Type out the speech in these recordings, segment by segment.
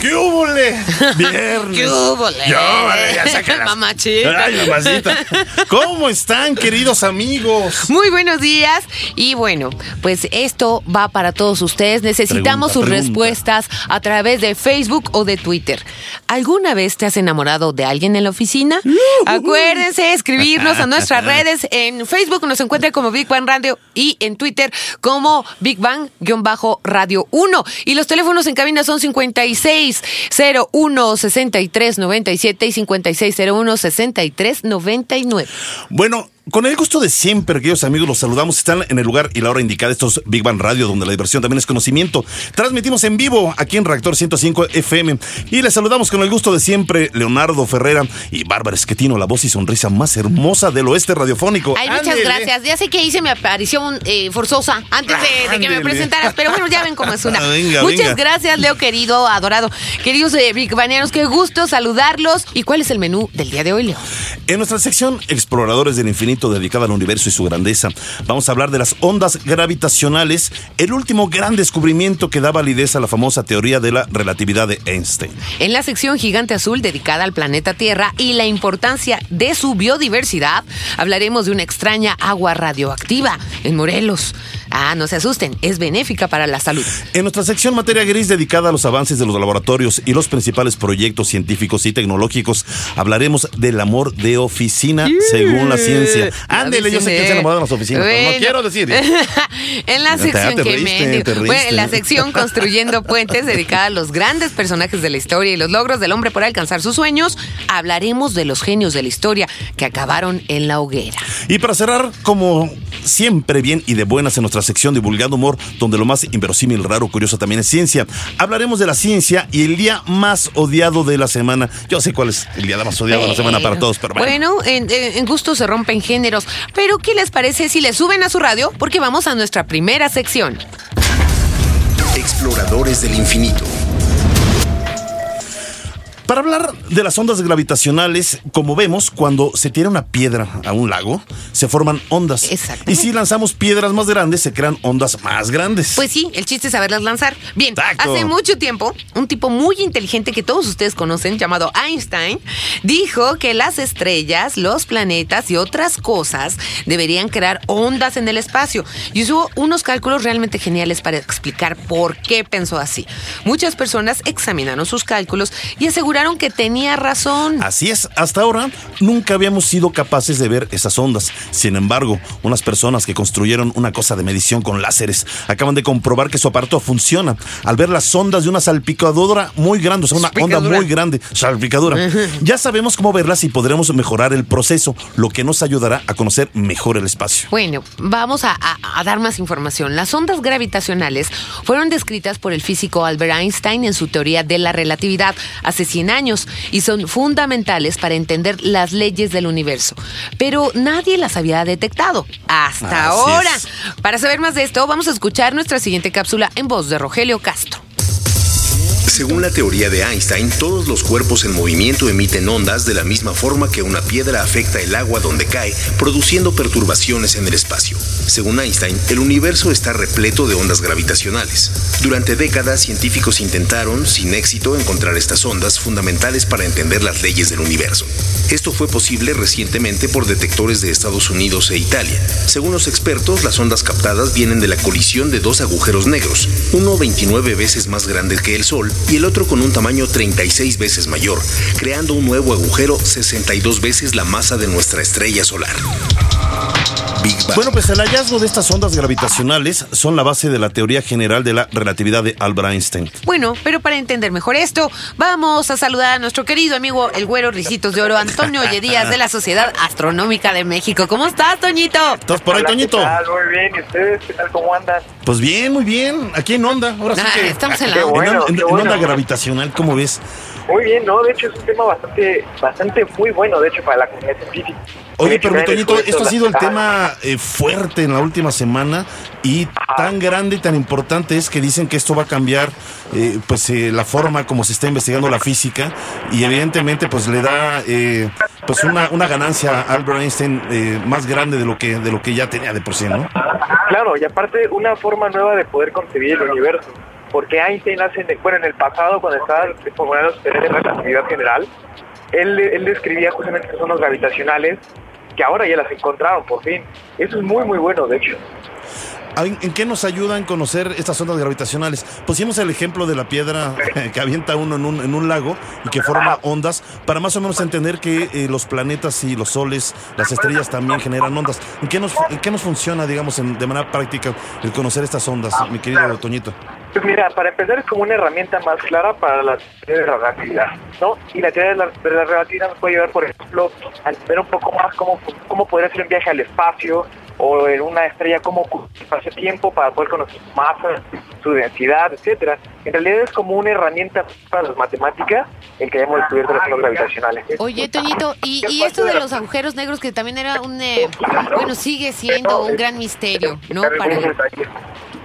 ¿Qué húbole? Viernes. ¿Qué húbole? Ya sácalas. Mamachita. Ay, mamacita. ¿Cómo están, queridos amigos? Muy buenos días. Y bueno, pues esto va para todos ustedes. Necesitamos Pregunta, sus pregunta. respuestas a través de Facebook o de Twitter. ¿Alguna vez te has enamorado de alguien en la oficina? Acuérdense escribirnos a nuestras redes. En Facebook nos encuentran como Big Bang Radio y en Twitter como Big Bang-Radio 1. Y los teléfonos en cabina son 56 01 63 97 y 56 01 63 99. Bueno, con el gusto de siempre, queridos amigos, los saludamos. Están en el lugar y la hora indicada. Esto es Big Bang Radio, donde la diversión también es conocimiento. Transmitimos en vivo aquí en Reactor 105 FM. Y les saludamos con el gusto de siempre, Leonardo Ferrera y Bárbara Esquetino, la voz y sonrisa más hermosa del oeste radiofónico. Ay, muchas Ándele. gracias. Ya sé que hice mi aparición eh, forzosa antes de, de que me presentaras, pero bueno, ya ven cómo es una. Venga, muchas venga. gracias, Leo, querido, adorado. Queridos eh, Big Baneanos, qué gusto saludarlos. ¿Y cuál es el menú del día de hoy, Leo? En nuestra sección Exploradores del Infinito dedicada al universo y su grandeza, vamos a hablar de las ondas gravitacionales, el último gran descubrimiento que da validez a la famosa teoría de la relatividad de Einstein. En la sección Gigante Azul dedicada al planeta Tierra y la importancia de su biodiversidad, hablaremos de una extraña agua radioactiva en Morelos. Ah, no se asusten, es benéfica para la salud. En nuestra sección Materia Gris dedicada a los avances de los laboratorios y los principales proyectos científicos y tecnológicos, hablaremos del amor de oficina según la ciencia. Ándele, yo sé que se enamorado de las oficinas, pero no Bueno. quiero decir. en la sección te que reíste, me- te bueno, en la sección construyendo puentes dedicada a los grandes personajes de la historia y los logros del hombre por alcanzar sus sueños, hablaremos de los genios de la historia que acabaron en la hoguera. Y para cerrar, como siempre bien y de buenas en nuestra sección Divulgando Humor, donde lo más inverosímil, raro, curioso también es ciencia, hablaremos de la ciencia y el día más odiado de la semana. Yo sé cuál es el día más odiado de la semana para todos, pero bueno. Bueno, en, en- en gusto se rompen géneros. Pero, ¿qué les parece si le suben a su radio? Porque vamos a nuestra primera sección. Exploradores del infinito. Para hablar de las ondas gravitacionales, como vemos, cuando se tira una piedra a un lago, se forman ondas. Exactamente. Y si lanzamos piedras más grandes, se crean ondas más grandes. Pues sí, el chiste es saberlas lanzar. Bien, Exacto. hace mucho tiempo, un tipo muy inteligente que todos ustedes conocen, llamado Einstein, dijo que las estrellas, los planetas y otras cosas deberían crear ondas en el espacio. Y usó unos cálculos realmente geniales para explicar por qué pensó así. Muchas personas examinaron sus cálculos y aseguraron que tenía razón. Así es, hasta ahora nunca habíamos sido capaces de ver esas ondas. Sin embargo, unas personas que construyeron una cosa de medición con láseres acaban de comprobar que su aparato funciona al ver las ondas de una salpicadora muy grande, o sea, una onda muy grande, salpicadura. Ya sabemos cómo verlas y podremos mejorar el proceso, lo que nos ayudará a conocer mejor el espacio. Bueno, vamos a, a- a dar más información. Las ondas gravitacionales fueron descritas por el físico Albert Einstein en su teoría de la relatividad hace 100 años y son fundamentales para entender las leyes del universo. Pero nadie las había detectado hasta Así ahora. es. Para saber más de esto, vamos a escuchar nuestra siguiente cápsula en voz de Rogelio Castro. Según la teoría de Einstein, todos los cuerpos en movimiento emiten ondas de la misma forma que una piedra afecta el agua donde cae, produciendo perturbaciones en el espacio. Según Einstein, el universo está repleto de ondas gravitacionales. Durante décadas, científicos intentaron, sin éxito, encontrar estas ondas fundamentales para entender las leyes del universo. Esto fue posible recientemente por detectores de Estados Unidos e Italia. Según los expertos, las ondas captadas vienen de la colisión de dos agujeros negros, uno 29 veces más grande que el Sol y el otro con un tamaño 36 veces mayor, creando un nuevo agujero 62 veces la masa de nuestra estrella solar. Big Bang. Bueno, pues el hallazgo de estas ondas gravitacionales son la base de la teoría general de la relatividad de Albert Einstein. Bueno, pero para entender mejor esto, vamos a saludar a nuestro querido amigo el güero Ricitos de Oro, Antonio Oye Díaz de la Sociedad Astronómica de México. ¿Cómo estás, Toñito? ¿Estás por ahí, Hola, ¿qué Toñito? tal? Muy bien, ¿y ustedes qué tal? ¿Cómo andan? Pues bien, muy bien. Aquí en onda. Ahora sí Ah, que. estamos en la Qué onda. bueno, en, en- qué en bueno. onda gravitacional, ¿cómo ves? Muy bien, ¿no? De hecho es un tema bastante, bastante muy bueno, de hecho, para la comunidad científica. Oye, pero Toñito, esto ha sido el tema eh, fuerte en la última semana y tan grande y tan importante es que dicen que esto va a cambiar eh, pues eh, la forma como se está investigando la física y evidentemente pues le da eh, pues una, una ganancia a Albert Einstein eh, más grande de lo que de lo que ya tenía de por sí, ¿no? Claro, y aparte una forma nueva de poder concebir el universo. Porque Einstein hace, bueno, en el pasado, cuando estaba formulando su teoría de relatividad general, él, él describía justamente las ondas gravitacionales que ahora ya las encontraron, por fin. Eso es muy, muy bueno, de hecho. Ah, ¿En qué nos ayudan conocer estas ondas gravitacionales? Pusimos el ejemplo de la piedra que avienta uno en un, en un lago y que forma ondas para más o menos entender que eh, los planetas y los soles, las estrellas también generan ondas. ¿En qué nos, en qué nos funciona, digamos, en- de manera práctica el conocer estas ondas, mi querido Toñito? Pues mira, para empezar es como una herramienta más clara para la teoría de la relatividad, ¿no? Y la teoría de la, de la relatividad nos puede ayudar, por ejemplo, a entender un poco más cómo, cómo podría ser un viaje al espacio o en una estrella cómo el espacio-tiempo para poder conocer su masa, su densidad, etcétera. En realidad es como una herramienta para las matemáticas el que descubierto las ondas gravitacionales. Oye, Toñito, y, y esto de los agujeros negros que también era un, eh, bueno, sigue siendo un gran misterio, ¿no? Para,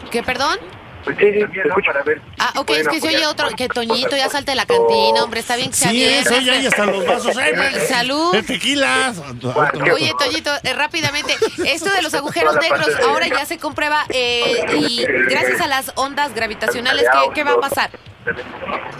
¿Qué, perdón? Sí, sí, te escucho. Ah, ok, es que se oye otro, que Toñito ya salte de la cantina, hombre, está bien que sea Sí, bien. eso ya, ya están los vasos. ¡Eh, Eh, salud. El tequila. Oye, Toñito, eh, rápidamente, esto de los agujeros negros ahora ya se comprueba eh, y gracias a las ondas gravitacionales, ¿qué, qué va a pasar?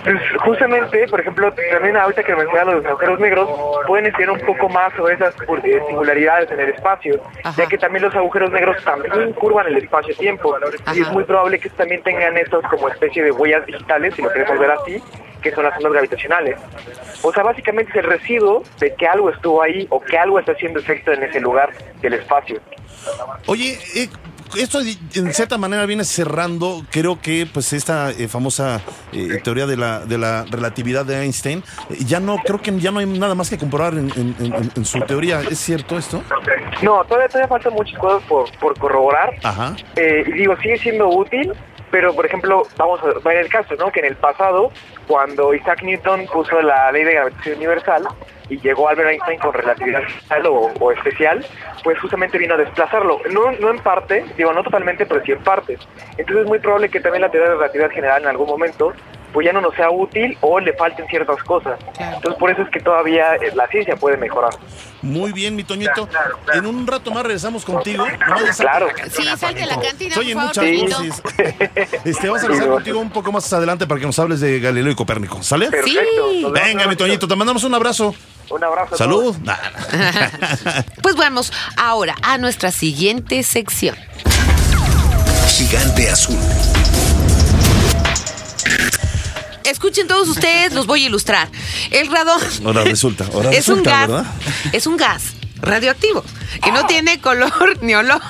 Pues justamente, por ejemplo, también ahorita que mencionas los agujeros negros, pueden estudiar un poco más sobre esas eh, singularidades en el espacio, Ajá. ya que también los agujeros negros también curvan el espacio-tiempo. Y es muy probable que también tengan estos como especie de huellas digitales, si lo queremos ver así, que son las ondas gravitacionales. O sea, básicamente es el residuo de que algo estuvo ahí o que algo está haciendo efecto en ese lugar del espacio. Oye, eh, esto en cierta manera viene cerrando, creo que pues esta eh, famosa eh, teoría de la, de la relatividad de Einstein, eh, ya no, creo que ya no hay nada más que comprobar en, en- en- en su teoría. ¿Es cierto esto? No, todavía, todavía faltan muchas cosas por, por corroborar. Ajá. Eh, y digo, sigue siendo útil, pero por ejemplo, vamos a ver el caso, ¿no? Que en el pasado, cuando Isaac Newton puso la ley de gravitación universal y llegó Albert Einstein con relatividad general o, o especial, pues justamente vino a desplazarlo. No, no en parte, digo, no totalmente, pero sí en parte. Entonces es muy probable que también la teoría de relatividad general en algún momento pues ya no nos sea útil o le falten ciertas cosas. Claro. Entonces por eso es que todavía eh, la ciencia puede mejorar. Muy bien, mi Toñito. En un rato más regresamos contigo. No Claro. Sí, salte de la cantina, por favor, muchas voces. Este, vamos a regresar contigo un poco más adelante para que nos hables de Galileo y Copérnico. ¿Sale? Perfecto. Vemos Venga, mi. Toñito, te mandamos un abrazo. Un abrazo. a todos. Salud. Pues vamos ahora a nuestra siguiente sección. Gigante azul. Escuchen todos ustedes, los voy a ilustrar. El radón Ahora resulta, ahora es un resulta, gas, ¿verdad? es un gas radioactivo que no tiene color ni olor.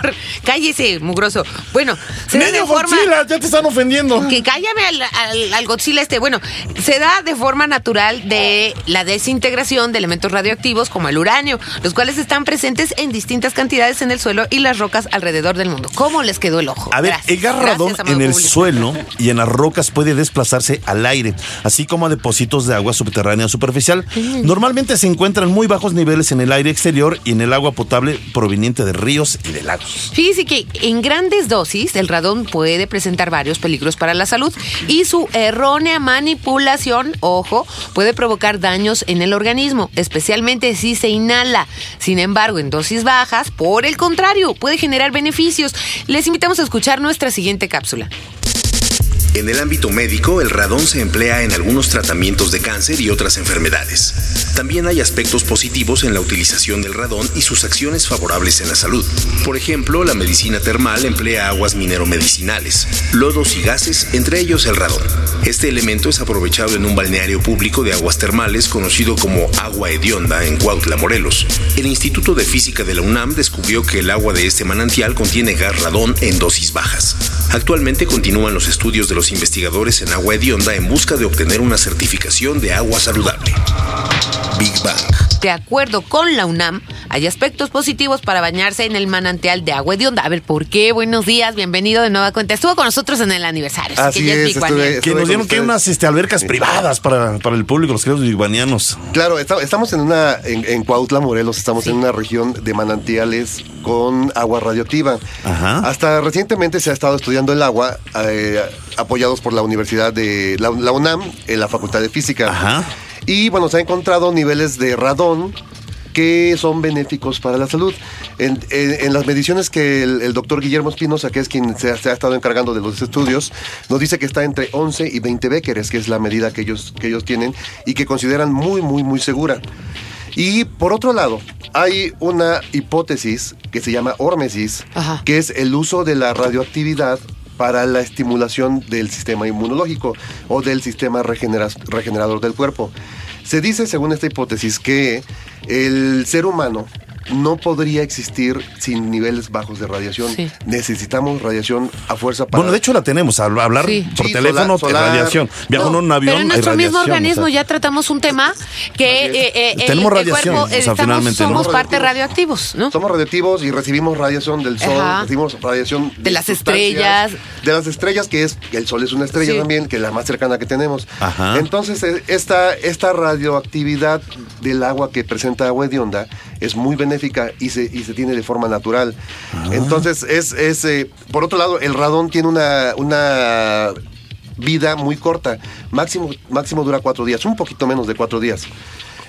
Cállese, mugroso. Bueno, se da de forma Godzilla, ya te están ofendiendo. que cállame al, al, al Godzilla este. Bueno, se da de forma natural de la desintegración de elementos radioactivos como el uranio, los cuales están presentes en distintas cantidades en el suelo y las rocas alrededor del mundo. ¿Cómo les quedó el ojo? A ver, Gracias. el gas radón Gracias, amado en el público. suelo y en las rocas puede desplazarse al aire, así como a depósitos de agua subterránea superficial. Normalmente se encuentran muy bajos niveles en el aire exterior y en el agua potable proveniente de ríos y de lagos. Fíjese que en grandes dosis el radón puede presentar varios peligros para la salud y su errónea manipulación, ojo, puede provocar daños en el organismo, especialmente si se inhala. Sin embargo, en dosis bajas, por el contrario, puede generar beneficios. Les invitamos a escuchar nuestra siguiente cápsula. En el ámbito médico, el radón se emplea en algunos tratamientos de cáncer y otras enfermedades. También hay aspectos positivos en la utilización del radón y sus acciones favorables en la salud. Por ejemplo, la medicina termal emplea aguas mineromedicinales, lodos y gases, entre ellos el radón. Este elemento es aprovechado en un balneario público de aguas termales conocido como agua hedionda en Cuautla, Morelos. El Instituto de Física de la UNAM descubrió que el agua de este manantial contiene gas radón en dosis bajas. Actualmente continúan los estudios de los investigadores en agua hedionda en busca de obtener una certificación de agua saludable. Big Bang. De acuerdo con la UNAM, hay aspectos positivos para bañarse en el manantial de agua hedionda. A ver, ¿por qué? Buenos días, bienvenido de nueva cuenta. Estuvo con nosotros en el aniversario. Así que es, One. estuve- Que nos dieron que hay unas este, albercas privadas para, para el público, los queridos biguanianos. Claro, esta- estamos en una en, en Cuautla, Morelos, estamos en una región de manantiales con agua radioactiva. Ajá. Hasta recientemente se ha estado estudiando el agua eh, apoyados por la Universidad de la, la UNAM, en la Facultad de Física. Ajá. Y bueno, se ha encontrado niveles de radón que son benéficos para la salud. En, en- en las mediciones que el, el doctor Guillermo Espinosa, que es quien se ha, se ha estado encargando de los estudios, nos dice que está entre 11 y 20 becqueres, que es la medida que ellos, que ellos tienen y que consideran muy, muy, muy segura. Y por otro lado, hay una hipótesis que se llama hormesis, Ajá. que es el uso de la radioactividad para la estimulación del sistema inmunológico o del sistema regenera- regenerador del cuerpo. Se dice, según esta hipótesis, que el ser humano no podría existir sin niveles bajos de radiación. Sí. Necesitamos radiación a fuerza para... Bueno, de hecho la tenemos, al hablar Sí. por Sí, teléfono, solar- solar. radiación. Viajo en un avión, pero en hay nuestro mismo organismo o sea. ya tratamos un tema que eh, eh, el- Tenemos el, radiación, cuerpo o sea, estamos- finalmente, ¿no? somos parte Radioactivos. ¿no? Somos radioactivos y recibimos radiación del sol, Ajá. recibimos radiación De las sustancias, estrellas. De las estrellas, que es, el sol es una estrella Sí. también, que es la más cercana que tenemos. Ajá. Entonces, eh, esta, esta radioactividad del agua que presenta agua hedionda es muy benéfica y se, y se tiene de forma natural. Entonces, es, es eh, por otro lado, el radón tiene una, una vida muy corta. Máximo, máximo dura cuatro días, un poquito menos de cuatro días.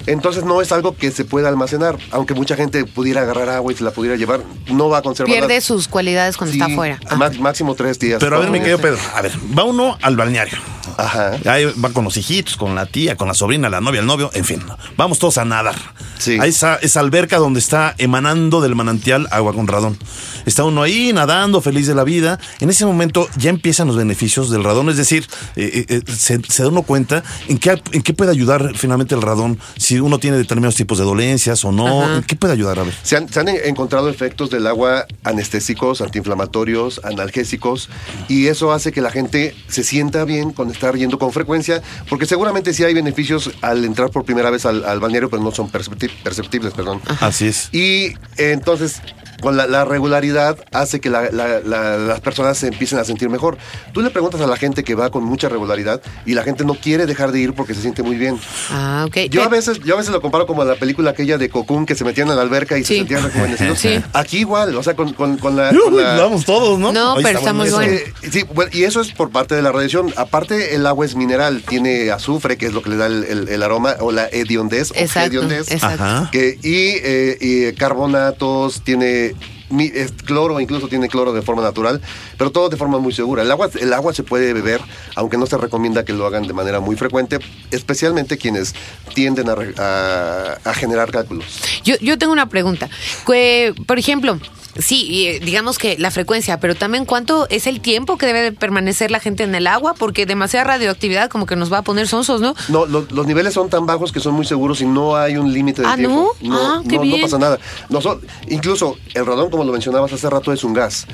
Entonces no es algo que se pueda almacenar, aunque mucha gente pudiera agarrar agua y se la pudiera llevar, no va a conservar. Pierde sus cualidades cuando está afuera. Ah. máximo tres días. Pero a ver, mi querido. Pedro, a ver, va uno al balneario. Ajá. Ahí va con los hijitos, con la tía, con la sobrina, la novia, el novio, en fin. Vamos todos a nadar. Sí. Hay esa, esa alberca donde está emanando del manantial agua con radón. Está uno ahí nadando, feliz de la vida. En ese momento ya empiezan los beneficios del radón. Es decir, eh, eh, eh, se, se da uno cuenta en qué, en qué puede ayudar finalmente el radón. Si uno tiene determinados tipos de dolencias o no. Ajá. ¿En qué puede ayudar? A ver. Se han, se han encontrado efectos del agua anestésicos, antiinflamatorios, analgésicos, y eso hace que la gente se sienta bien con estar yendo con frecuencia, porque seguramente sí hay beneficios al entrar por primera vez al, al balneario, pero no son percepti- perceptibles, perdón. Así es. Y entonces, con la, la regularidad hace que la- la- la- las personas se empiecen a sentir mejor. Tú le preguntas a la gente que va con mucha regularidad y la gente no quiere dejar de ir porque se siente muy bien. Ah, ok. Yo a ¿Qué? veces, yo a veces lo comparo como a la película aquella de Cocoon que se metían a la alberca y Sí. se sentían rejuvenecidos. Sí. Aquí igual, o sea, con, con- con la... Con vamos todos, ¿no? No, pero está muy es bueno. que- sí, bueno, y eso es por parte de la radiación. Aparte, el agua es mineral, tiene azufre, que es lo que le da el, el- el aroma, o la hediondez, o Exacto, hediondez. exacto. Que, y, eh, y carbonatos, tiene mi- es cloro, incluso tiene cloro de forma natural, pero todo de forma muy segura. El agua, el agua se puede beber, aunque no se recomienda que lo hagan de manera muy frecuente, especialmente quienes tienden a, a- a generar cálculos. Yo, yo tengo una pregunta. Que, por ejemplo, sí, eh, digamos que la frecuencia, pero también cuánto es el tiempo que debe de permanecer la gente en el agua, porque demasiada radioactividad como que nos va a poner sonsos, ¿no? No, lo- los niveles son tan bajos que son muy seguros y no hay un límite de Ah, tiempo. ¿no? Ah, no, no pasa nada. Noso- incluso el radón, como lo mencionabas hace rato, es un gas.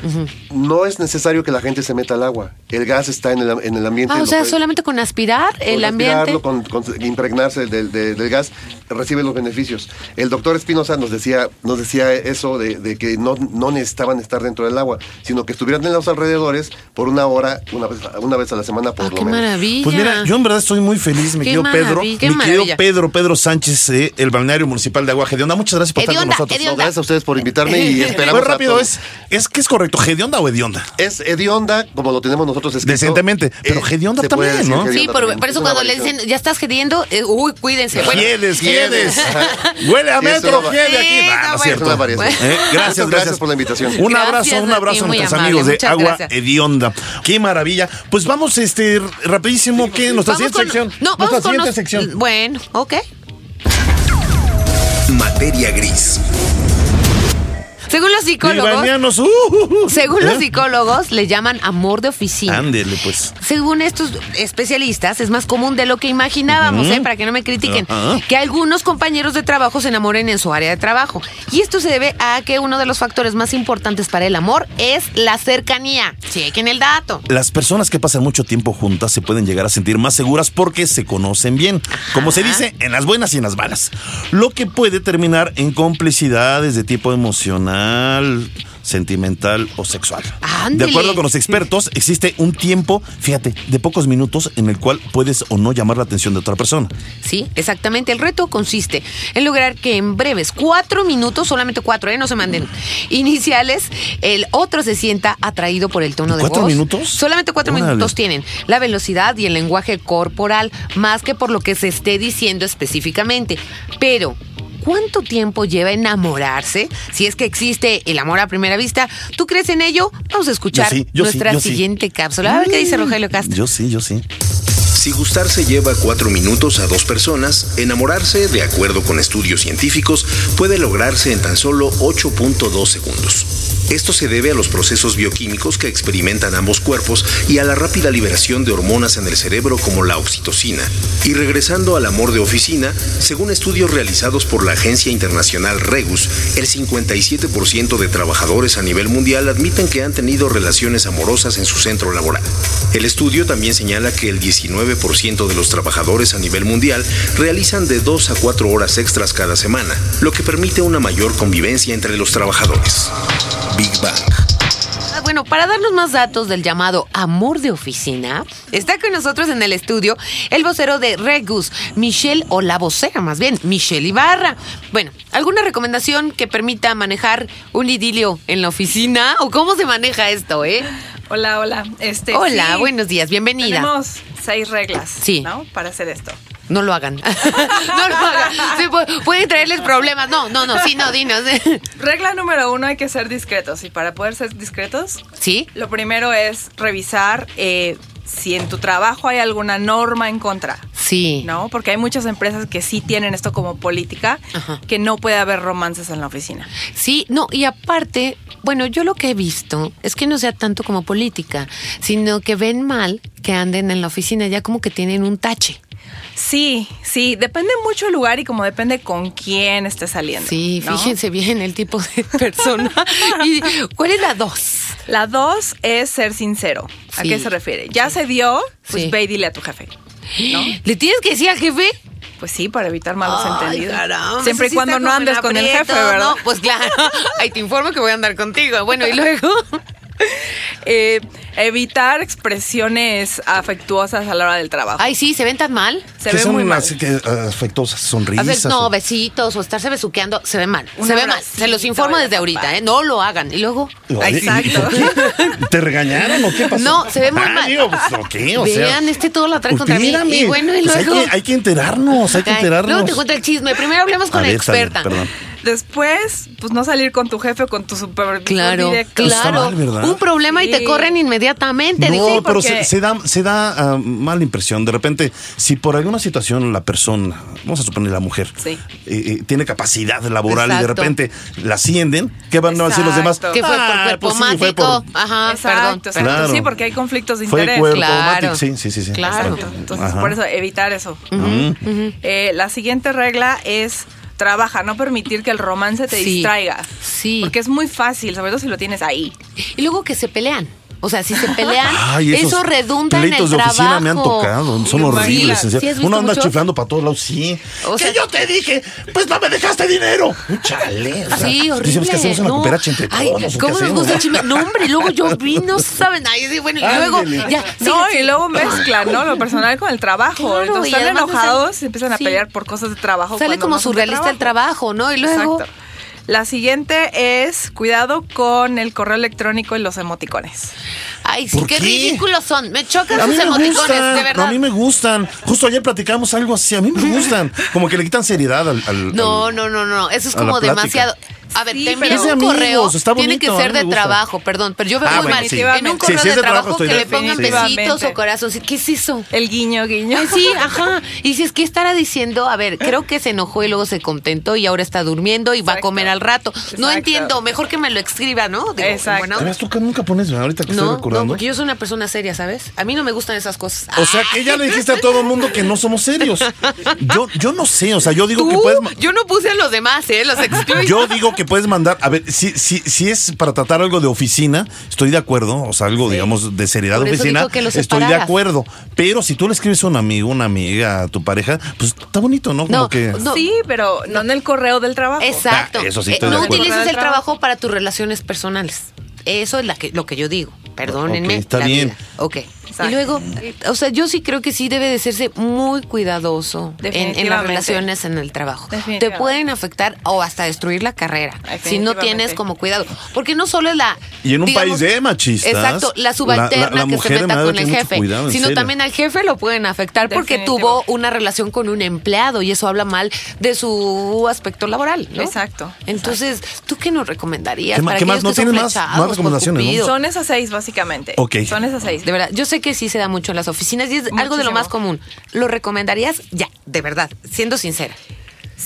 No es necesario que la gente se meta al agua. El gas está en el, en el ambiente. Ah, o sea, solamente con aspirar el ambiente. Con, con impregnarse del, del- del gas, recibe los beneficios. El doctor Espinosa nos decía, nos decía eso de, de que no, no necesitaban estar dentro del agua, sino que estuvieran en los alrededores por una hora, una vez, una vez a la semana por Ah, lo qué menos. maravilla. Pues mira, yo en verdad estoy muy feliz, mi querido Pedro. mi querido. Pedro, Pedro Sánchez, eh, el balneario municipal de Agua Hedionda. Muchas gracias por estar con nosotros. No, gracias a ustedes por invitarme y esperamos Muy a rápido, todos. es, es que es correcto, ¿Hedionda o Hedionda? Es hedionda, como lo tenemos nosotros escrito. Decentemente, pero hedionda se también, ¿no? hedionda Sí, por, también. por eso Es cuando le dicen, ya estás gediendo, eh, uy, cuídense. Bueno, Quiedes. Huele a metro, Sí, aquí. no, Ah, no es cierto. Es. Eh, gracias, gracias. Por la invitación. Un Gracias abrazo, un abrazo a nuestros amable, amigos de Agua gracias. Hedionda. Qué maravilla. Pues vamos, este, rapidísimo, ¿qué? Nuestra vamos siguiente con- sección. No, Nuestra vamos con siguiente nos- sección. Bueno, ok. Materia gris. Según los psicólogos, uh, uh, uh. según ¿Eh? los psicólogos, le llaman amor de oficina. Ándele, pues. Según estos especialistas, es más común de lo que imaginábamos, ¿eh? para que no me critiquen, que algunos compañeros de trabajo se enamoren en su área de trabajo. Y esto se debe a que uno de los factores más importantes para el amor es la cercanía. Chequen el dato. Las personas que pasan mucho tiempo juntas se pueden llegar a sentir más seguras porque se conocen bien, como se dice, en las buenas y en las malas. Lo que puede terminar en complicidades de tipo emocional, sentimental o sexual. De acuerdo con los expertos, existe un tiempo, fíjate, de pocos minutos en el cual puedes o no llamar la atención de otra persona. Sí, exactamente. El reto consiste en lograr que en breves cuatro minutos, solamente cuatro, ¿eh? no se manden, iniciales, el otro se sienta atraído por el tono de ¿Cuatro voz. minutos? Solamente cuatro Órale. minutos tienen la velocidad y el lenguaje corporal, más que por lo que se esté diciendo específicamente. Pero ¿Cuánto tiempo lleva enamorarse? Si es que existe el amor a primera vista, ¿tú crees en ello? Vamos a escuchar Yo sí, yo sí, nuestra sí. siguiente cápsula. A ver qué dice Rogelio Castro. Yo sí, yo sí. Si gustarse lleva cuatro minutos a dos personas, enamorarse, de acuerdo con estudios científicos, puede lograrse en tan solo 8.2 segundos. Esto se debe a los procesos bioquímicos que experimentan ambos cuerpos y a la rápida liberación de hormonas en el cerebro como la oxitocina. Y regresando al amor de oficina, según estudios realizados por la agencia internacional Regus, el 57% de trabajadores a nivel mundial admiten que han tenido relaciones amorosas en su centro laboral. El estudio también señala que el 19% de los trabajadores a nivel mundial realizan de 2 a 4 horas extras cada semana, lo que permite una mayor convivencia entre los trabajadores. Big Bang. Ah, Bueno, para darnos más datos del llamado amor de oficina, está con nosotros en el estudio el vocero de Regus, Michelle, o la vocera más bien, Michelle Ibarra. Bueno, ¿alguna recomendación que permita manejar un idilio en la oficina? ¿O cómo se maneja esto, eh? Hola, hola. Este, Hola, sí, buenos días, bienvenida. Tenemos seis reglas, Sí. ¿no? Para hacer esto. No lo hagan. no lo hagan. Sí, pu- pueden traerles problemas. No, no, no, sí, no, dinos. Regla número uno, hay que ser discretos. Y para poder ser discretos, ¿Sí? lo primero es revisar eh, si en tu trabajo hay alguna norma en contra. Sí. ¿No? Porque hay muchas empresas que sí tienen esto como política, Ajá. que no puede haber romances en la oficina. Sí, no, y aparte, bueno, yo lo que he visto es que no sea tanto como política, sino que ven mal que anden en la oficina, ya como que tienen un tache. Sí, sí, depende mucho el lugar y como depende con quién esté saliendo. Sí, ¿no? fíjense bien el tipo de persona. ¿Y cuál es la dos? La dos es ser sincero. ¿A Sí. qué se refiere? Ya se dio, pues Sí. ve y dile a tu jefe. ¿No? ¿Le tienes que decir al jefe? Pues sí, para evitar malos Ay, entendidos. caramba, Siempre y cuando no andes con el jefe, ¿verdad? ¿no? Pues claro. Ahí te informo que voy a andar contigo. Bueno, y luego. Eh, evitar expresiones afectuosas a la hora del trabajo. Ay, sí, se ven tan mal. Se ¿Qué ve son muy mal. así que eh, afectuosas A sonrisas? ver, no, o- besitos o estarse besuqueando, se ve mal. Un se ve mal. Se los informo desde ahorita. ¿eh? No lo hagan. Y luego. Oye, ¿y- Exacto. y? ¿Te regañaron o qué pasó? No, se ve muy Ah, mal. digo, pues, ¿o qué? O sea, Vean, este todo lo trae contra mí. Y bueno, y Pues hay, que, hay que enterarnos, hay que Ay, enterarnos. Luego te cuento el chisme. Primero hablemos con A la ver, experta. perdón. Después, pues no salir con tu jefe o con tu supervisor Claro, directo. Está claro. mal, ¿verdad? Un problema y te corren inmediatamente. No, pero porque- se, se da, se da ah, mala impresión. De repente, si por alguna situación la persona, vamos a suponer la mujer, Sí. eh, eh, tiene capacidad laboral y de repente la ascienden, ¿qué van a decir los demás? Que fue por Ah, cuerpo pues sí, fue por- mático. Ajá, Exacto, perdón. Claro. Sí, porque hay conflictos de Fue interés. cuerpo Claro. sí, sí, sí, sí. Claro. Exacto. Entonces, Ajá. por eso, evitar eso. Eh, la siguiente regla es trabaja, no permitir que el romance te Sí. distraiga. Sí. Porque es muy fácil, sobre todo si lo tienes ahí. Y luego que se pelean. O sea, si se pelean, Ay, eso redunda en el de trabajo. oficina me han tocado, son horribles. sí, en serio. ¿sí has visto Uno anda mucho? chiflando para todos lados, sí. O que sea- yo te dije, pues no me dejaste dinero. Chale. o sea, Sí, horrible. Decimos que hacemos una No. cooperacha entre Ay, todos. ¿o qué ¿Cómo nos gusta el chisme? No, hombre, luego yo vi, no saben. Ay, sí, bueno, y luego ya. no, y luego mezclan, ¿no? Lo personal con el trabajo. Claro, Entonces están enojados y empiezan a pelear por cosas de trabajo. Sale como surrealista el trabajo, ¿no? Y luego. Exacto. La siguiente es cuidado con el correo electrónico y los emoticones. Ay, sí, ¿Por qué, qué? ridículos son. Me chocan A sus me emoticones, gustan, de verdad. a mí me gustan. Justo ayer platicamos algo así, a mí me gustan. Como que le quitan seriedad al... al- No, al- no, no, no. Eso es como plática. demasiado. A ver, Sí, te envían un amigos, correo, está tiene que ser de trabajo, perdón, pero yo veo Ah, muy bueno, mal. sí. En un Sí, correo de de trabajo, trabajo que le pongan besitos o corazones. ¿Qué es eso? El guiño, guiño. Sí, ajá. Y si es que estará diciendo, a ver, creo que se enojó y luego se contentó y ahora está durmiendo y va a comer al rato. No entiendo, mejor que me lo escriba, ¿no? Digo, Exacto. buena ¿Te onda. ves tú que nunca pones ahorita que estoy No, no, recordando? porque yo soy una persona seria, ¿sabes? A mí no me gustan esas cosas. O sea, que ya le dijiste a todo el mundo que no somos serios. Yo, yo no sé, o sea, yo digo que puedes. yo no puse a los demás, ¿eh? Los excluyo. Yo digo que puedes mandar, a ver, si, si, si es para tratar algo de oficina, estoy de acuerdo, o sea, algo, digamos, de seriedad de oficina, estoy de acuerdo. Pero si tú le escribes a un amigo, una amiga, a tu pareja, pues está bonito, ¿no? Como No, que. no. Sí, pero no en el correo del trabajo. Exacto. Ah, eso sí Eh, estoy de no acuerdo. utilices el Trabajo. trabajo para tus relaciones personales. Eso es la que, lo que yo digo. Perdónenme. Está la bien. vida. Ok. Exacto. Y luego, o sea, yo sí creo que sí debe de serse muy cuidadoso en, en las relaciones en el trabajo. Te pueden afectar o hasta destruir la carrera si no tienes como cuidado. Porque no solo es la... Y en un digamos, país de machistas, Exacto, la subalterna la- la que se meta con el jefe, cuidado, sino serio. también al jefe lo pueden afectar porque tuvo una relación con un empleado y eso habla mal de su aspecto laboral, ¿no? Exacto, Entonces, ¿tú qué nos recomendarías? ¿Qué para qué más? ¿No tienes más- más recomendaciones, no? Son esas seis, básicamente. Ok. Son esas seis. De verdad, yo sé que sí se da mucho en las oficinas y es algo de lo más común. ¿Lo recomendarías? Ya, de verdad, siendo sincera.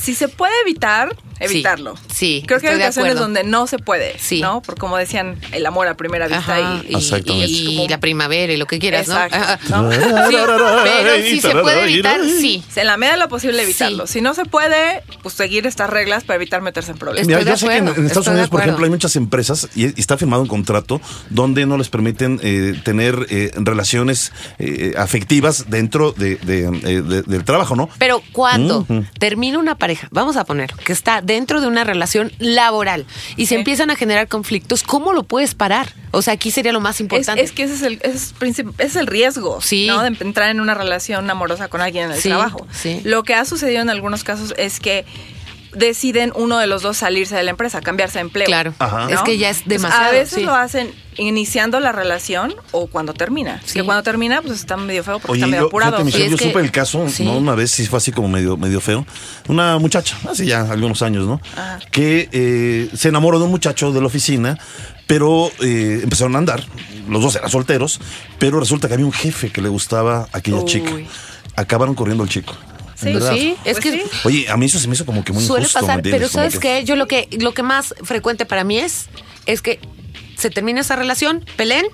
Si se puede evitar, evitarlo. sí, Creo que hay ocasiones donde no se puede. Sí. ¿No? Por como decían, el amor a primera vista Ajá, y, y, y- la primavera y lo que quieras, Exacto, ¿no? ¿no? Sí, pero si se puede evitar, sí. En la medida de lo posible evitarlo. Sí. Si no se puede, pues seguir estas reglas para evitar meterse en problemas. Mira, yo sé que en, en Estados Unidos, por ejemplo, hay muchas empresas y, y está firmado un contrato donde no les permiten eh, tener eh, relaciones eh, afectivas dentro de, de, eh, de- del trabajo, ¿no? Pero cuando termina una pareja, vamos a poner, que está dentro de una relación laboral y se empiezan a generar conflictos, ¿cómo lo puedes parar? O sea, aquí sería lo más Es, importante. es que ese es el, ese es, ese es el riesgo, Sí. ¿no? De entrar en una relación amorosa con alguien en el Sí, trabajo. sí. Lo que ha sucedido en algunos casos es que deciden uno de los dos salirse de la empresa, cambiarse de empleo. Claro. Ajá. Es que ya es demasiado. A veces sí. lo hacen iniciando la relación o cuando termina. Sí. Que cuando termina, pues está medio feo porque Oye, está medio yo, apurado. fíjate, Michelle, es yo que- supe el caso, sí. ¿no? Una vez sí fue así como medio, medio feo. Una muchacha, hace ya algunos años, ¿no? Ajá. Que eh, se enamoró de un muchacho de la oficina, pero eh, empezaron a andar. Los dos eran solteros, pero resulta que había un jefe que le gustaba a aquella Uy. chica. Acabaron corriendo al chico. Sí, verdad. Sí, es Pues que sí. Oye, a mí eso se me hizo como que muy suele injusto. ¿me pasar, pero ¿sabes que- qué? Yo lo que, lo que más frecuente para mí es, es que se termina esa relación, peleen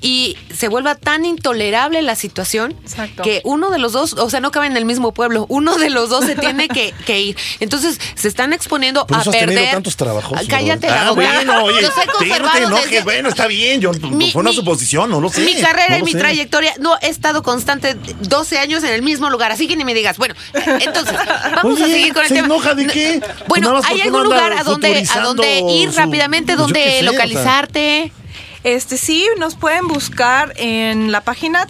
y se vuelva tan intolerable la situación Exacto. que uno de los dos, o sea, no cabe en el mismo pueblo, uno de los dos se tiene que, que ir. Entonces, se están exponiendo Por a eso has tenido perder. tantos trabajos. Ah, Cállate ¿verdad? la Ah, boca. bueno, oye, Yo soy no te conservador enojes, desde- bueno, está bien, yo, Mi- fue una mi- suposición, no lo sé. Mi carrera no y mi sé. trayectoria, no he estado constante 12 años en el mismo lugar, así que ni me digas. Bueno, entonces, vamos a seguir con el ¿se tema. enoja de qué? Bueno, ¿hay algún lugar a donde, a donde ir su- rápidamente, pues donde o sea. Este sí, nos pueden buscar en la página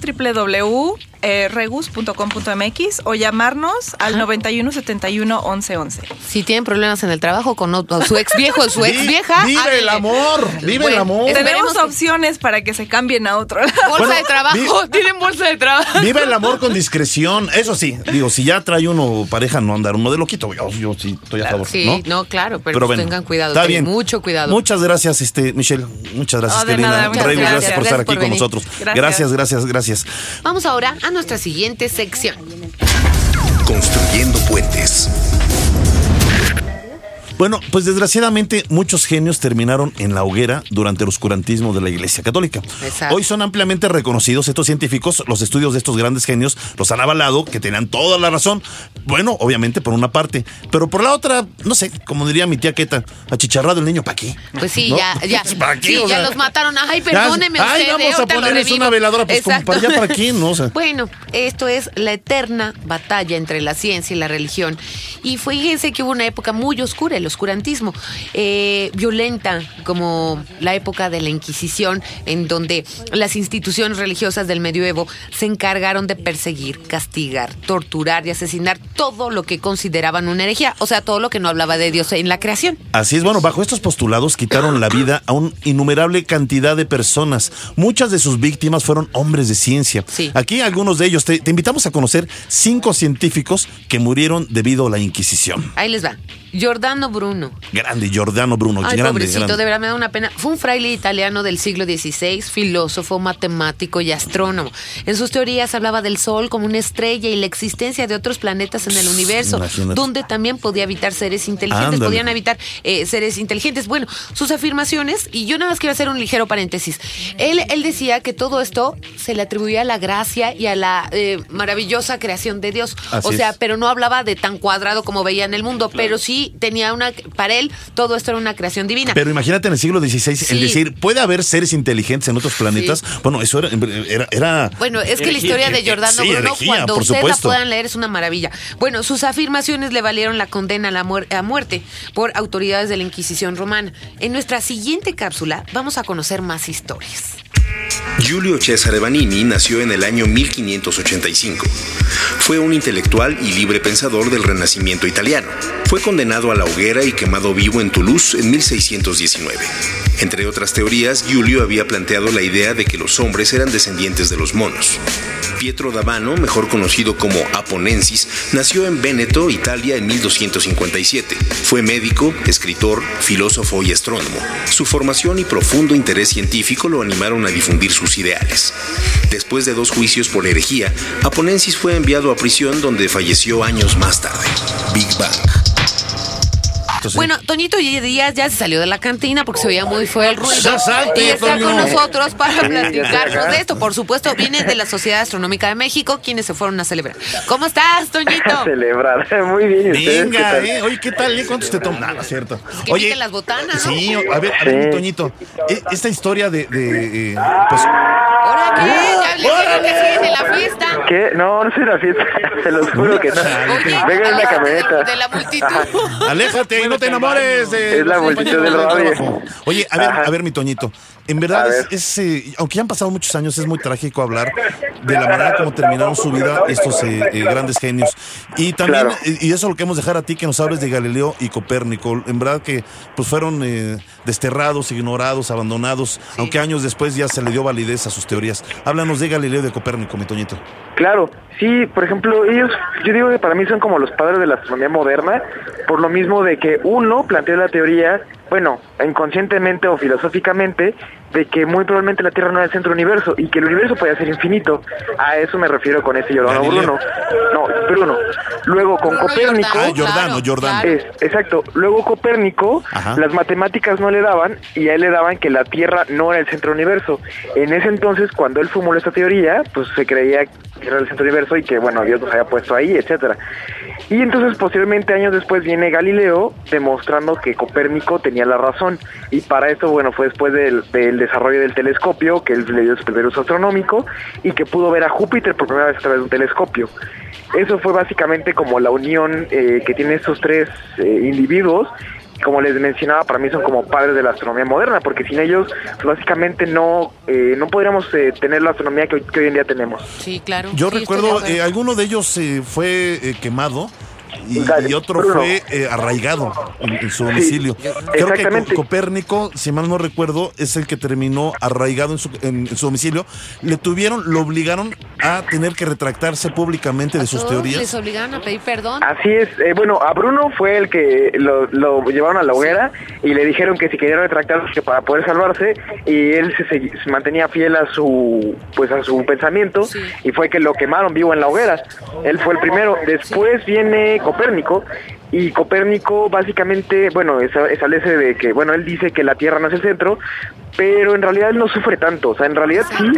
www.regus.com.mx o llamarnos al 91 71 11 11. Si tienen problemas en el trabajo con otro- su ex viejo o su ex vieja. Vive el amor, vive el amor. Tenemos opciones para que se cambien a otro lado. Bolsa Bueno, de trabajo, tienen bolsa de trabajo. Viva el amor con discreción. Eso sí, digo, si ya trae uno pareja, no andar uno de loquito. Yo, yo sí estoy a favor. Sí, ¿no? no, claro, pero, pues tengan cuidado, Está bien. mucho cuidado. Muchas gracias, este, Michelle. Muchas gracias, Karina. muchas Rey, gracias, gracias. por estar Gracias aquí por con nosotros. Gracias. Gracias, gracias, gracias. Vamos ahora nuestra siguiente sección. Construyendo puentes. Bueno, pues desgraciadamente muchos genios terminaron en la hoguera durante el oscurantismo de la Iglesia Católica. Exacto. Hoy son ampliamente reconocidos estos científicos, los estudios de estos grandes genios los han avalado, que tenían toda la razón. Bueno, obviamente por una parte, pero por la otra, no sé, como diría mi tía Queta, achicharrado el niño, ¿para qué? Pues sí, ¿No? ya, ya. ¿Para qué? Sí, O ya los mataron. Ay, ya, perdóneme Ay, usted. eh, vamos a ahorita lo ponerles una veladora, pues como para allá, ¿para qué? No, o sea. Bueno, esto es la eterna batalla entre la ciencia y la religión. Y fíjense que hubo una época muy oscura, el oscurantismo, eh, violenta, como la época de la Inquisición, en donde las instituciones religiosas del medioevo se encargaron de perseguir, castigar, torturar y asesinar todo lo que consideraban una herejía, o sea, todo lo que no hablaba de Dios en la creación. Así es, bueno, bajo estos postulados quitaron la vida a una innumerable cantidad de personas. Muchas de sus víctimas fueron hombres de ciencia. Sí. Aquí algunos de ellos, te, te invitamos a conocer cinco científicos que murieron debido a la Inquisición. Ahí les va. Giordano Bruno. Grande, Giordano Bruno, Ay, grande, pobrecito, grande. de verdad me da una pena. Fue un fraile italiano del siglo XVI, filósofo, matemático y astrónomo. En sus teorías hablaba del Sol como una estrella y la existencia de otros planetas en el universo, Imagínate. donde también podía habitar seres inteligentes, Ándale. podían habitar eh, seres inteligentes. Bueno, sus afirmaciones, y yo nada más quiero hacer un ligero paréntesis. Él, él decía que todo esto se le atribuía a la gracia y a la eh, maravillosa creación de Dios. Así o sea, es. pero no hablaba de tan cuadrado como veía en el mundo, pero sí tenía una, para él todo esto era una creación divina. Pero imagínate en el siglo XVI, el decir, ¿puede haber seres inteligentes en otros planetas? Bueno, eso era, era, era- Bueno, es que la historia de Giordano sí, Bruno, herejía, cuando por ustedes supuesto. la puedan leer, es una maravilla. Bueno, sus afirmaciones le valieron la condena a, la muer- a muerte por autoridades de la Inquisición romana. En nuestra siguiente cápsula vamos a conocer más historias. Giulio Cesare Vanini nació en el año 1585. Fue un intelectual y libre pensador del Renacimiento italiano. Fue condenado a la hoguera y quemado vivo en Toulouse en 1619. Entre otras teorías, Giulio había planteado la idea de que los hombres eran descendientes de los monos. Pietro Davano, mejor conocido como Aponensis, nació en Véneto, Italia, en 1257. Fue médico, escritor, filósofo y astrónomo. Su formación y profundo interés científico lo animaron a difundir sus ideales. Después de dos juicios por herejía, Aponensis fue enviado a prisión donde falleció años más tarde. Big Bang. Bueno, Toñito Díaz ya se salió de la cantina porque se oía muy fue el ruido. Ya salte, y está Toño. con nosotros para platicarnos de esto. Por supuesto, viene de la Sociedad Astronómica de México, quienes se fueron a celebrar. ¿Cómo estás, Toñito? celebrar. Muy bien. ¿y ustedes qué Venga, tal? eh. Oye, ¿qué tal? eh? ¿Cuántos te toman? Nada, cierto. que piquen las botanas, ¿no? Sí, a ver, a ver, Sí. Toñito. eh, Esta historia de, de, eh, pues, ¿Ahora qué? Ya le dijeron que en la fiesta. ¿Qué? No, no soy una fiesta. Se los juro que no. Oye, Venga en la camioneta. De, de la multitud. Aléjate no te enamores de Es la compañeros del trabajo. Oye, a ver, Ajá. a ver, mi Toñito. En verdad, es, eh, aunque ya han pasado muchos años, es muy trágico hablar de la manera como terminaron su vida estos eh, eh, grandes genios. Y también, Claro. eh, y eso lo queremos dejar a ti, que nos hables de Galileo y Copérnico. En verdad que pues fueron eh, desterrados, ignorados, abandonados, aunque años después ya se le dio validez a sus teorías. Háblanos de Galileo y de Copérnico, mi Toñito. Claro, sí, por ejemplo, ellos, yo digo que para mí son como los padres de la astronomía moderna, por lo mismo de que uno planteó la teoría, bueno, inconscientemente o filosóficamente, de que muy probablemente la Tierra no era el centro del universo y que el universo podía ser infinito. A eso me refiero con ese Giordano. Bruno. No, Bruno. Luego con Bruno Copérnico. Ah, Giordano, Giordano, claro, Giordano. Es, exacto. Luego Copérnico, Ajá. las matemáticas no le daban y a él le daban que la Tierra no era el centro del universo. En ese entonces, cuando él formuló esta teoría, pues se creía que era el centro del universo y que, bueno, Dios nos había puesto ahí, etcétera. Y entonces, posteriormente, años después, viene Galileo demostrando que Copérnico tenía la razón. Y para esto, bueno, fue después del, del desarrollo del telescopio, que él le dio su primer uso astronómico, y que pudo ver a Júpiter por primera vez a través de un telescopio. Eso fue básicamente como la unión eh, que tienen estos tres eh, individuos. Como les mencionaba, para mí son como padres de la astronomía moderna, porque sin ellos, pues, básicamente no eh, no podríamos eh, tener la astronomía que hoy, que hoy en día tenemos. Sí, claro. Yo Sí, recuerdo, eh, alguno de ellos eh, fue eh, quemado y, Dale, y otro Bruno. fue eh, arraigado en, en su domicilio. Creo que Copérnico, si mal no recuerdo, es el que terminó arraigado en su, en- en su domicilio. Le tuvieron, lo obligaron a tener que retractarse públicamente de sus todos Les teorías. obligaban a pedir perdón. Así es, eh, bueno, a Bruno fue el que lo, lo llevaron a la hoguera y le dijeron que si quería retractarse que para poder salvarse y él se, segui- se mantenía fiel a su pues a su pensamiento Sí. y fue que lo quemaron vivo en la hoguera. Él fue el primero. Después viene Copérnico y Copérnico básicamente, bueno, establece de que, bueno, él dice que la Tierra no es el centro, pero en realidad él no sufre tanto, o sea, en realidad sí,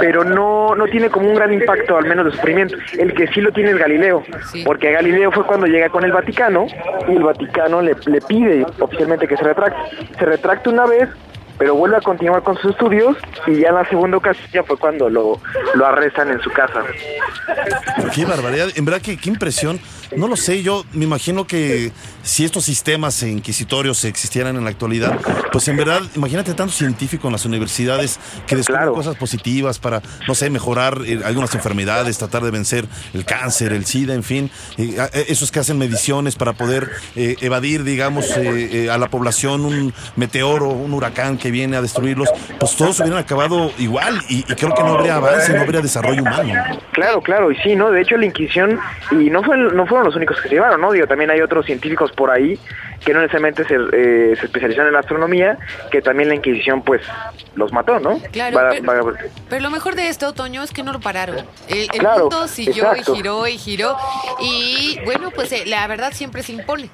pero no, no tiene como un gran impacto, al menos de sufrimiento. El que sí lo tiene es Galileo, porque Galileo fue cuando llega con el Vaticano y el Vaticano le, le pide oficialmente que se retracte. Se retracta una vez, pero vuelve a continuar con sus estudios y ya en la segunda ocasión ya fue cuando lo, lo arrestan en su casa. Qué barbaridad. En verdad que qué impresión. No lo sé, yo me imagino que si estos sistemas inquisitorios existieran en la actualidad, pues en verdad, imagínate tanto científico en las universidades que descubren Claro. cosas positivas para, no sé, mejorar eh, algunas enfermedades, tratar de vencer el cáncer, el SIDA, en fin. Eh, eh, esos que hacen mediciones para poder eh, evadir, digamos, eh, a la población un meteoro, un huracán que viene a destruirlos, pues todos hubieran acabado igual y, creo que no habría avance, no habría desarrollo humano. Claro, claro, y sí, ¿no? De hecho, la Inquisición, y no, fue, no fueron los únicos que se llevaron, ¿no? Digo, también hay otros científicos por ahí que no necesariamente se, eh, se especializaron en la astronomía, que también la Inquisición pues los mató, ¿no? Claro, Va- pero, lo mejor de esto, Toño, es que no lo pararon. El, el Claro, mundo siguió exacto. y giró y giró. Y bueno, pues eh, la verdad siempre se impone.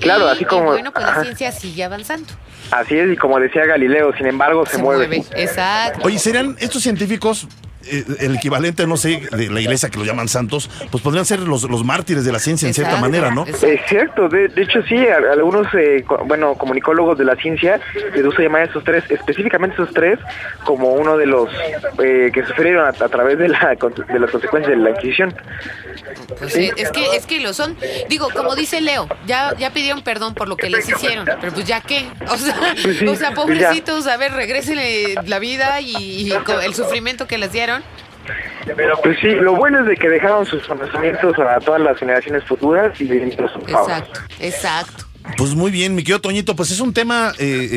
Claro, Y- así como- Y bueno, pues la ciencia sigue avanzando. Así es, y como decía Galileo, sin embargo, se, mueve. Exacto. Oye, ¿serían estos científicos eh, el equivalente, no sé, de la iglesia que lo llaman santos? Pues podrían ser los, los mártires de la ciencia en cierta manera, ¿no? exacto. Es cierto, de, de hecho sí, algunos, eh, bueno, comunicólogos de la ciencia les gusta llamar a esos tres, específicamente esos tres, como uno de los eh, que sufrieron a, a través de, la, con- de las consecuencias de la Inquisición. Pues sí, es que es que lo son. Digo, como dice Leo, ya ya pidieron perdón por lo que les hicieron, pero pues ya qué, o sea, Pues sí, o sea, pues ya. pobrecitos, a ver, regrésenle la vida y, el sufrimiento que les dieron. Pues sí, lo bueno es de que dejaron sus conocimientos a todas las generaciones futuras y los Exacto, exacto. Pues muy bien, mi querido Toñito, pues es un tema eh,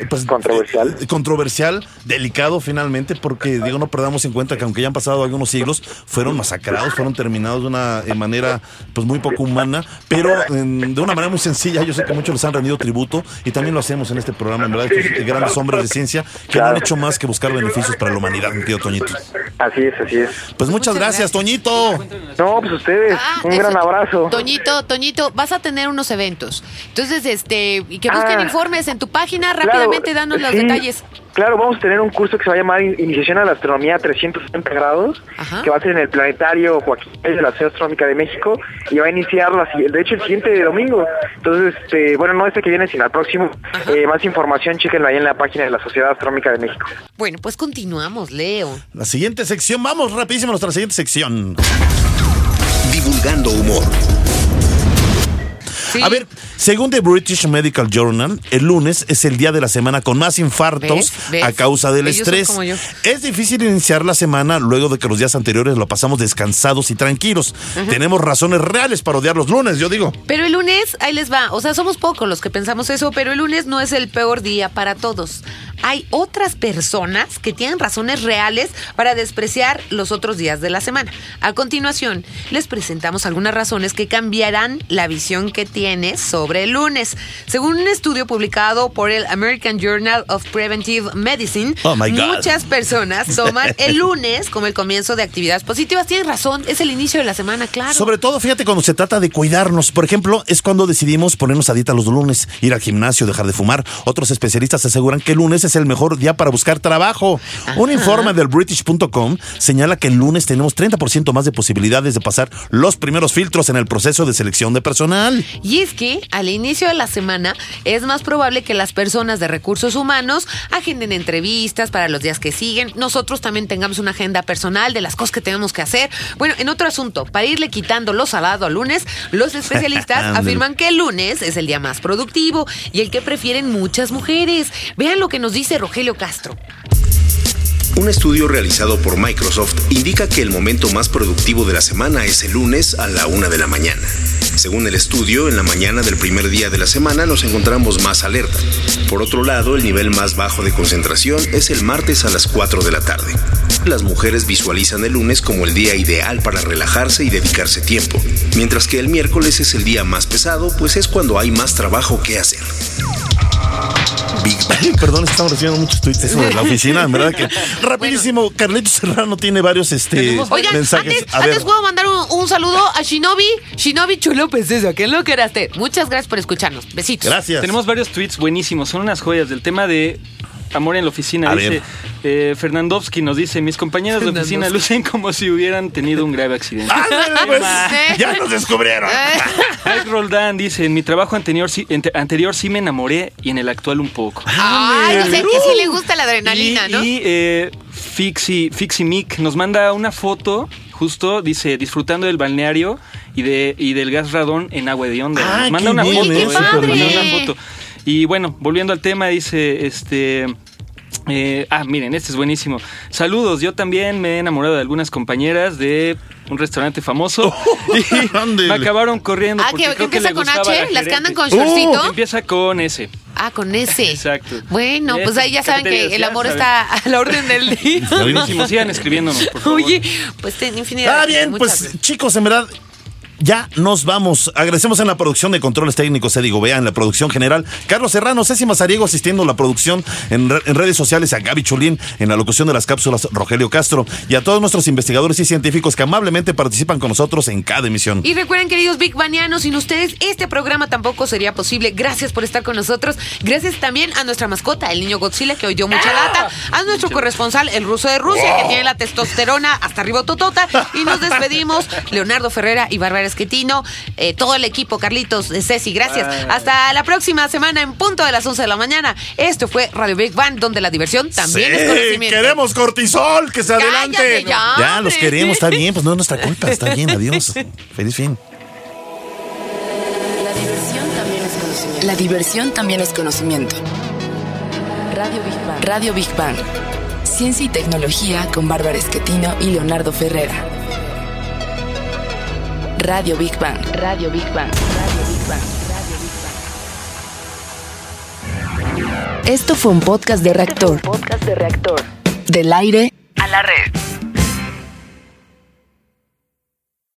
eh, pues, Controversial. eh, controversial, delicado finalmente, porque digo, no perdamos en cuenta que aunque ya han pasado algunos siglos, fueron masacrados, fueron terminados de una eh, manera pues muy poco humana, pero de una manera muy sencilla. Yo sé que muchos les han rendido tributo y también lo hacemos en este programa, en verdad, estos grandes hombres de ciencia que no han hecho más que buscar beneficios para la humanidad, mi querido Toñito. Así es, así es. Pues muchas, Muchas gracias, gracias. Toñito. No, pues ustedes, Ah, un gran abrazo. Toñito, Toñito, vas a tener unos eventos. Entonces, este, y que busquen Ah. informes en tu página, Claro, rápidamente danos los sí, detalles. Claro, vamos a tener un curso que se va a llamar In- Iniciación a la Astronomía a 360 grados, Ajá. que va a ser en el Planetario Joaquín de la Sociedad Astronómica de México y va a iniciar, la, de hecho, el siguiente domingo. Entonces, este, bueno, no este que viene, sino el próximo. Eh, más información, chéquenla ahí en la página de la Sociedad Astronómica de México. Bueno, pues continuamos, Leo. La siguiente sección, vamos rapidísimo a nuestra siguiente sección. Divulgando humor. Sí. A ver, según The British Medical Journal, el lunes es el día de la semana con más infartos ¿Ves? ¿Ves? a causa del Ellos estrés. Es difícil iniciar la semana luego de que los días anteriores lo pasamos descansados y tranquilos. Tenemos razones reales para odiar los lunes, yo digo. Pero el lunes, ahí les va. O sea, somos pocos los que pensamos eso, pero el lunes no es el peor día para todos. Hay otras personas que tienen razones reales para despreciar los otros días de la semana. A continuación, les presentamos algunas razones que cambiarán la visión que tienes sobre el lunes. Según un estudio publicado por el American Journal of Preventive Medicine, Oh, muchas personas toman el lunes como el comienzo de actividades positivas. Tienen razón, es el inicio de la semana, claro. Sobre todo, fíjate, cuando se trata de cuidarnos. Por ejemplo, es cuando decidimos ponernos a dieta los lunes, ir al gimnasio, dejar de fumar. Otros especialistas aseguran que el lunes es el mejor día para buscar trabajo. Un informe del British.com señala que el lunes tenemos 30% más de posibilidades de pasar los primeros filtros en el proceso de selección de personal. Y es que al inicio de la semana es más probable que las personas de recursos humanos agenden entrevistas para los días que siguen. Nosotros también tengamos una agenda personal de las cosas que tenemos que hacer. Bueno, en otro asunto, para irle quitando lo salado al lunes, los especialistas afirman que el lunes es el día más productivo y el que prefieren muchas mujeres. Vean lo que nos dice Rogelio Castro. Un estudio realizado por Microsoft indica que el momento más productivo de la semana es el lunes a la una de la mañana. Según el estudio, en la mañana del primer día de la semana nos encontramos más alerta. Por otro lado, el nivel más bajo de concentración es el martes a las 4 de la tarde. Las mujeres visualizan el lunes como el día ideal para relajarse y dedicarse tiempo, mientras que el miércoles es el día más pesado, pues es cuando hay más trabajo que hacer. Big Bang. Perdón, estamos recibiendo muchos tweets eso de la oficina, en verdad que rapidísimo. Carlitos Serrano tiene varios este Oigan, mensajes. antes, A ver, antes puedo mandar un, un saludo a Shinobi, Shinobi Chulo Princesa, que lo queraste. Muchas gracias por escucharnos. Besitos. gracias. Tenemos varios tweets buenísimos, son unas joyas del tema de amor en la oficina. A dice ver. Eh, Fernandovsky nos dice, mis compañeras de oficina lucen como si hubieran tenido un grave accidente. Ándale, pues, Sí. ya nos descubrieron. Mike Roldán dice, en mi trabajo anterior sí, ente- anterior sí me enamoré y en el actual un poco. Ay, o sea, que sí le gusta la adrenalina, y, ¿no? y, eh, Fixi, Fixi Mick nos manda una foto, justo, dice, disfrutando del balneario y, de, y del gas radón en agua de onda. Ah, Nos manda foto. eh, una foto. Y bueno, volviendo al tema, dice, este... eh, ah, miren, este es buenísimo. Saludos, yo también me he enamorado de algunas compañeras de un restaurante famoso y ándele. me acabaron corriendo. Ah, porque que, que creo que empieza con H, la las que andan con shortcito. Empieza con S. Ah, con ese. Exacto. Bueno, pues ahí ya ¿Qué saben que el amor saben. está a la orden del día. Buenísimo, sigan escribiéndonos, por favor. Oye, pues ten infinidad Ah, bien, pues gracias. chicos, en verdad, ya nos vamos. Agradecemos en la producción de controles técnicos Eddie Gobea, en la producción general Carlos Serrano, Ceci Mazariego asistiendo a la producción en, re- en redes sociales a Gaby Chulín, en la locución de las cápsulas Rogelio Castro y a todos nuestros investigadores y científicos que amablemente participan con nosotros en cada emisión. Y recuerden, queridos Big Banianos, sin ustedes este programa tampoco sería posible. Gracias por estar con nosotros. Gracias también a nuestra mascota, el niño Godzilla, que hoy dio mucha lata. A nuestro corresponsal, el ruso de Rusia, que tiene la testosterona hasta arriba totota. Y nos despedimos, Leonardo Ferrera y Bárbara Esquetino, eh, todo el equipo, Carlitos, Ceci, gracias. Hasta la próxima semana en punto de las 11 de la mañana. Esto fue Radio Big Bang, donde la diversión también Sí, es conocimiento. queremos cortisol, que se Cállate adelante. ya, ya, los queremos, está bien, pues no es nuestra culpa, está bien, adiós. Feliz fin. La diversión también es conocimiento. La diversión también es conocimiento. Radio Big Bang. Radio Big Bang. Ciencia y tecnología con Bárbara Esquetino y Leonardo Ferrera. Radio Big Bang. Radio Big Bang. Radio Big Bang. Esto fue un podcast de reactor. Podcast de reactor. Del aire A la red.